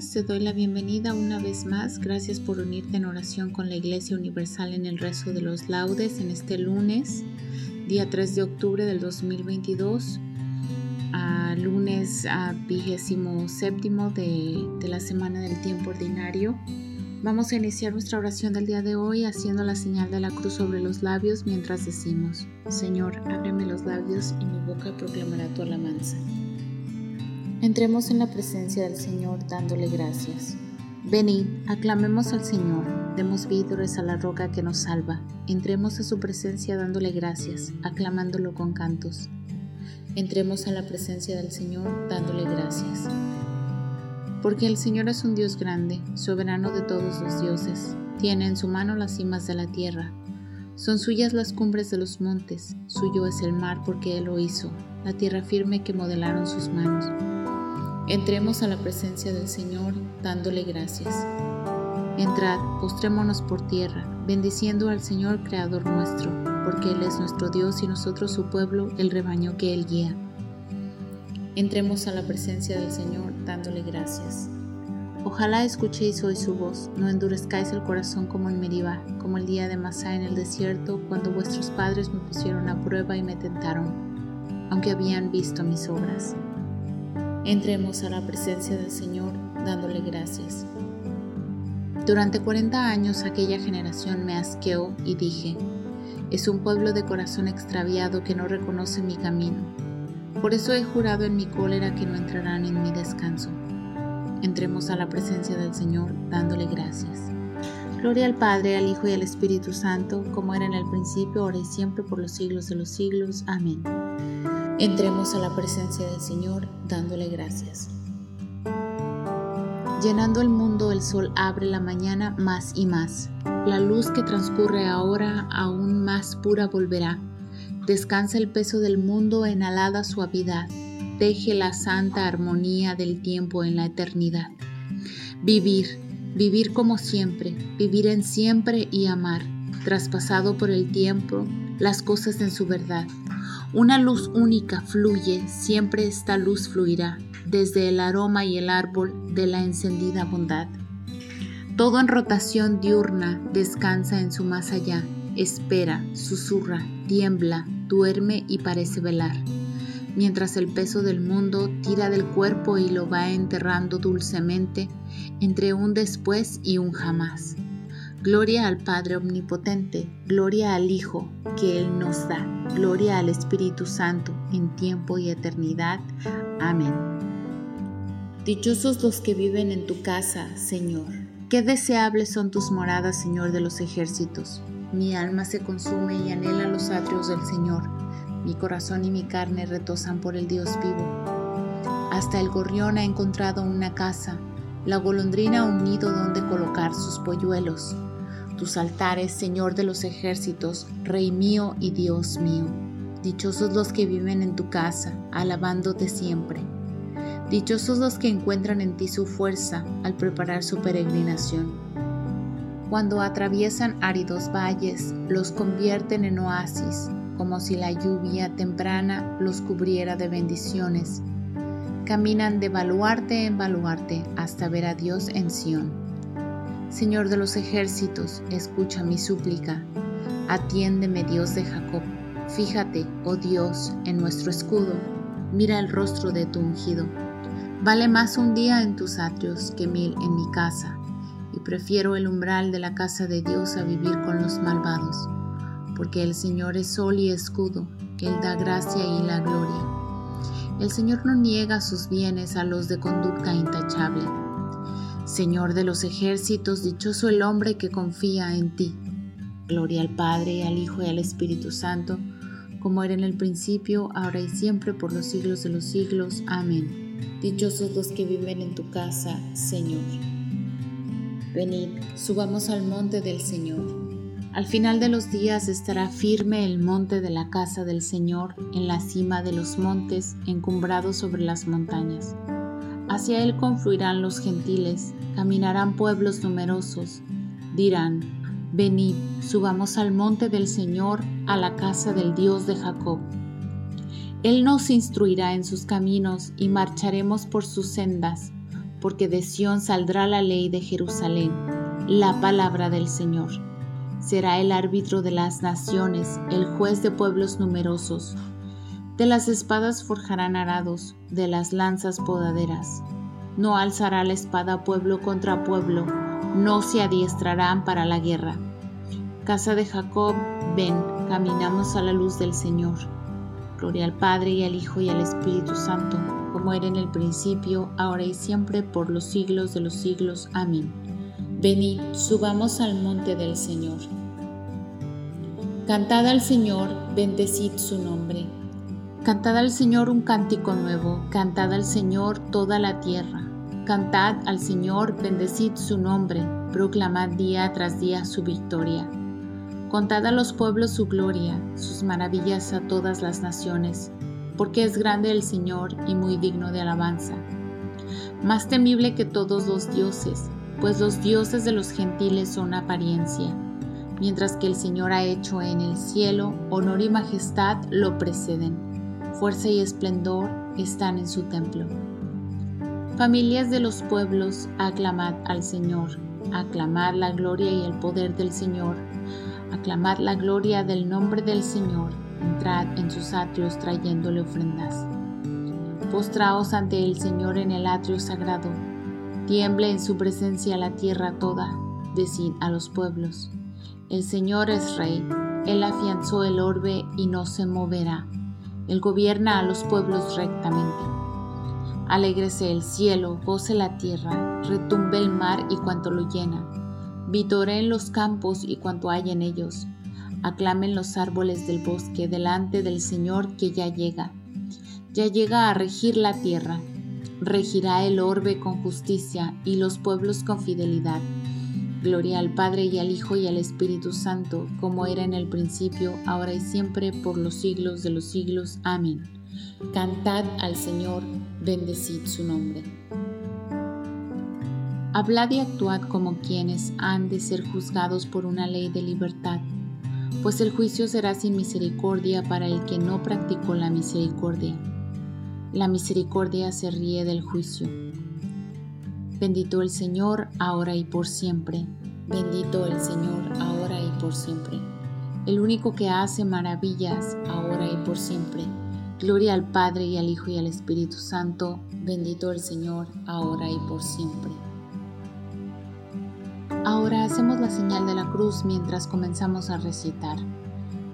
Te doy la bienvenida una vez más. Gracias por unirte en oración con la Iglesia Universal en el rezo de los laudes en este lunes, día 3 de octubre del 2022, a lunes a vigésimo séptimo de, de la semana del tiempo ordinario. Vamos a iniciar nuestra oración del día de hoy haciendo la señal de la cruz sobre los labios mientras decimos, Señor, ábreme los labios y mi boca proclamará tu alabanza. Entremos en la presencia del Señor dándole gracias. Venid, aclamemos al Señor, demos víveres a la roca que nos salva. Entremos a su presencia dándole gracias, aclamándolo con cantos. Entremos a la presencia del Señor dándole gracias. Porque el Señor es un Dios grande, soberano de todos los dioses. Tiene en su mano las cimas de la tierra. Son suyas las cumbres de los montes, suyo es el mar porque Él lo hizo, la tierra firme que modelaron sus manos. Entremos a la presencia del Señor dándole gracias. Entrad, postrémonos por tierra, bendiciendo al Señor Creador nuestro, porque Él es nuestro Dios y nosotros su pueblo, el rebaño que Él guía. Entremos a la presencia del Señor dándole gracias. Ojalá escuchéis hoy su voz, no endurezcáis el corazón como en Meribá, como el día de Masá en el desierto, cuando vuestros padres me pusieron a prueba y me tentaron, aunque habían visto mis obras. Entremos a la presencia del Señor dándole gracias. Durante 40 años aquella generación me asqueó y dije, es un pueblo de corazón extraviado que no reconoce mi camino. Por eso he jurado en mi cólera que no entrarán en mi descanso. Entremos a la presencia del Señor dándole gracias. Gloria al Padre, al Hijo y al Espíritu Santo, como era en el principio, ahora y siempre, por los siglos de los siglos. Amén. Entremos a la presencia del Señor dándole gracias. Llenando el mundo, el sol abre la mañana más y más. La luz que transcurre ahora aún más pura volverá. Descansa el peso del mundo en alada suavidad. Deje la santa armonía del tiempo en la eternidad. Vivir, vivir como siempre, vivir en siempre y amar, traspasado por el tiempo, las cosas en su verdad una luz única fluye, siempre esta luz fluirá, desde el aroma y el árbol de la encendida bondad. Todo en rotación diurna descansa en su más allá, espera, susurra, tiembla, duerme y parece velar, mientras el peso del mundo tira del cuerpo y lo va enterrando dulcemente entre un después y un jamás. Gloria al Padre Omnipotente, gloria al Hijo que Él nos da, gloria al Espíritu Santo en tiempo y eternidad. Amén. Dichosos los que viven en tu casa, Señor. Qué deseables son tus moradas, Señor de los ejércitos. Mi alma se consume y anhela los atrios del Señor. Mi corazón y mi carne retosan por el Dios vivo. Hasta el gorrión ha encontrado una casa, la golondrina un nido donde colocar sus polluelos tus altares, Señor de los ejércitos, Rey mío y Dios mío. Dichosos los que viven en tu casa, alabándote siempre. Dichosos los que encuentran en ti su fuerza al preparar su peregrinación. Cuando atraviesan áridos valles, los convierten en oasis, como si la lluvia temprana los cubriera de bendiciones. Caminan de baluarte en baluarte hasta ver a Dios en Sión. Señor de los ejércitos, escucha mi súplica. Atiéndeme, Dios de Jacob. Fíjate, oh Dios, en nuestro escudo. Mira el rostro de tu ungido. Vale más un día en tus atrios que mil en mi casa, y prefiero el umbral de la casa de Dios a vivir con los malvados, porque el Señor es sol y escudo, Él da gracia y la gloria. El Señor no niega sus bienes a los de conducta intachable. Señor de los ejércitos, dichoso el hombre que confía en ti. Gloria al Padre, al Hijo y al Espíritu Santo, como era en el principio, ahora y siempre, por los siglos de los siglos. Amén. Dichosos los que viven en tu casa, Señor. Venid, subamos al monte del Señor. Al final de los días estará firme el monte de la casa del Señor en la cima de los montes, encumbrado sobre las montañas. Hacia él confluirán los gentiles, caminarán pueblos numerosos. Dirán, venid, subamos al monte del Señor, a la casa del Dios de Jacob. Él nos instruirá en sus caminos y marcharemos por sus sendas, porque de Sión saldrá la ley de Jerusalén, la palabra del Señor. Será el árbitro de las naciones, el juez de pueblos numerosos. De las espadas forjarán arados, de las lanzas podaderas. No alzará la espada pueblo contra pueblo, no se adiestrarán para la guerra. Casa de Jacob, ven, caminamos a la luz del Señor. Gloria al Padre y al Hijo y al Espíritu Santo, como era en el principio, ahora y siempre, por los siglos de los siglos. Amén. Venid, subamos al monte del Señor. Cantad al Señor, bendecid su nombre. Cantad al Señor un cántico nuevo, cantad al Señor toda la tierra. Cantad al Señor, bendecid su nombre, proclamad día tras día su victoria. Contad a los pueblos su gloria, sus maravillas a todas las naciones, porque es grande el Señor y muy digno de alabanza. Más temible que todos los dioses, pues los dioses de los gentiles son apariencia, mientras que el Señor ha hecho en el cielo, honor y majestad lo preceden, fuerza y esplendor están en su templo. Familias de los pueblos, aclamad al Señor, aclamad la gloria y el poder del Señor aclamad la gloria del nombre del Señor, entrad en sus atrios trayéndole ofrendas. Postraos ante el Señor en el atrio sagrado, tiemble en su presencia la tierra toda, decid a los pueblos, el Señor es rey, él afianzó el orbe y no se moverá, él gobierna a los pueblos rectamente. Alégrese el cielo, goce la tierra, retumbe el mar y cuanto lo llena en los campos y cuanto hay en ellos. Aclamen los árboles del bosque delante del Señor que ya llega. Ya llega a regir la tierra. Regirá el orbe con justicia y los pueblos con fidelidad. Gloria al Padre y al Hijo y al Espíritu Santo, como era en el principio, ahora y siempre, por los siglos de los siglos. Amén. Cantad al Señor, bendecid su nombre. Hablad y actuad como quienes han de ser juzgados por una ley de libertad, pues el juicio será sin misericordia para el que no practicó la misericordia. La misericordia se ríe del juicio. Bendito el Señor, ahora y por siempre. Bendito el Señor, ahora y por siempre. El único que hace maravillas, ahora y por siempre. Gloria al Padre y al Hijo y al Espíritu Santo. Bendito el Señor, ahora y por siempre. Ahora hacemos la señal de la cruz mientras comenzamos a recitar.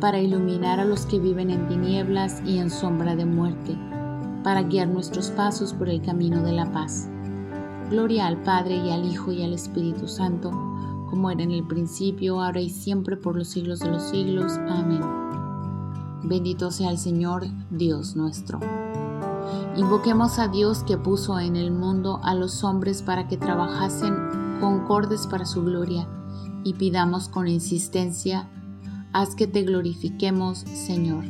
para iluminar a los que viven en tinieblas y en sombra de muerte, para guiar nuestros pasos por el camino de la paz. Gloria al Padre y al Hijo y al Espíritu Santo, como era en el principio, ahora y siempre, por los siglos de los siglos. Amén. Bendito sea el Señor, Dios nuestro. Invoquemos a Dios que puso en el mundo a los hombres para que trabajasen concordes para su gloria y pidamos con insistencia haz que te glorifiquemos, Señor.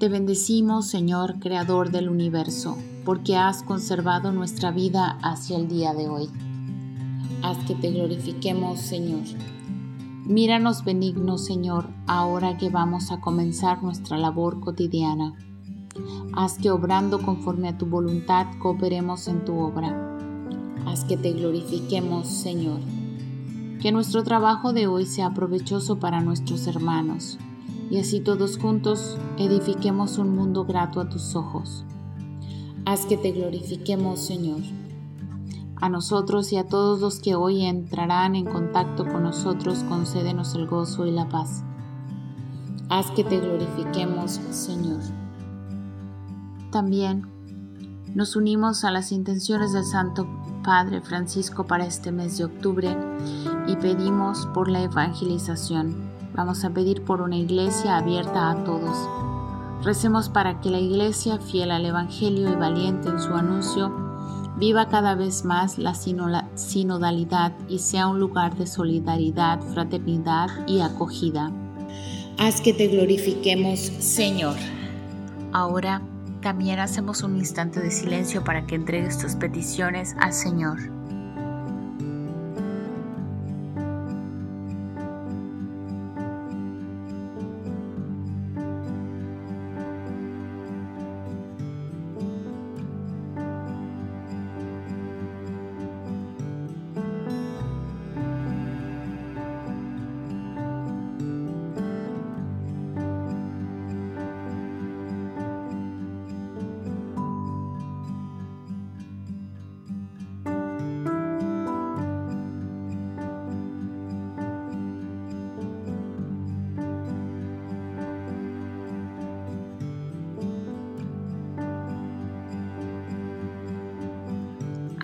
Te bendecimos, Señor, Creador del universo, porque has conservado nuestra vida hacia el día de hoy. Haz que te glorifiquemos, Señor. Míranos benigno, Señor, ahora que vamos a comenzar nuestra labor cotidiana. Haz que obrando conforme a tu voluntad cooperemos en tu obra. Haz que te glorifiquemos, Señor. Que nuestro trabajo de hoy sea provechoso para nuestros hermanos y así todos juntos edifiquemos un mundo grato a tus ojos. Haz que te glorifiquemos, Señor. A nosotros y a todos los que hoy entrarán en contacto con nosotros, concédenos el gozo y la paz. Haz que te glorifiquemos, Señor. También nos unimos a las intenciones del Santo Padre Francisco para este mes de octubre y pedimos por la evangelización. Vamos a pedir por una iglesia abierta a todos. Recemos para que la iglesia, fiel al Evangelio y valiente en su anuncio, viva cada vez más la sinodalidad y sea un lugar de solidaridad, fraternidad y acogida. Haz que te glorifiquemos, Señor. Ahora también hacemos un instante de silencio para que entregues tus peticiones al Señor.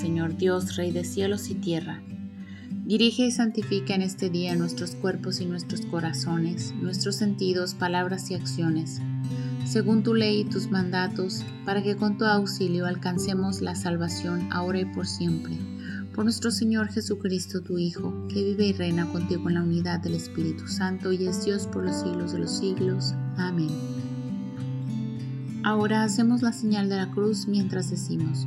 Señor Dios, Rey de cielos y tierra, dirige y santifica en este día nuestros cuerpos y nuestros corazones, nuestros sentidos, palabras y acciones, según tu ley y tus mandatos, para que con tu auxilio alcancemos la salvación ahora y por siempre. Por nuestro Señor Jesucristo, tu Hijo, que vive y reina contigo en la unidad del Espíritu Santo y es Dios por los siglos de los siglos. Amén. Ahora hacemos la señal de la cruz mientras decimos,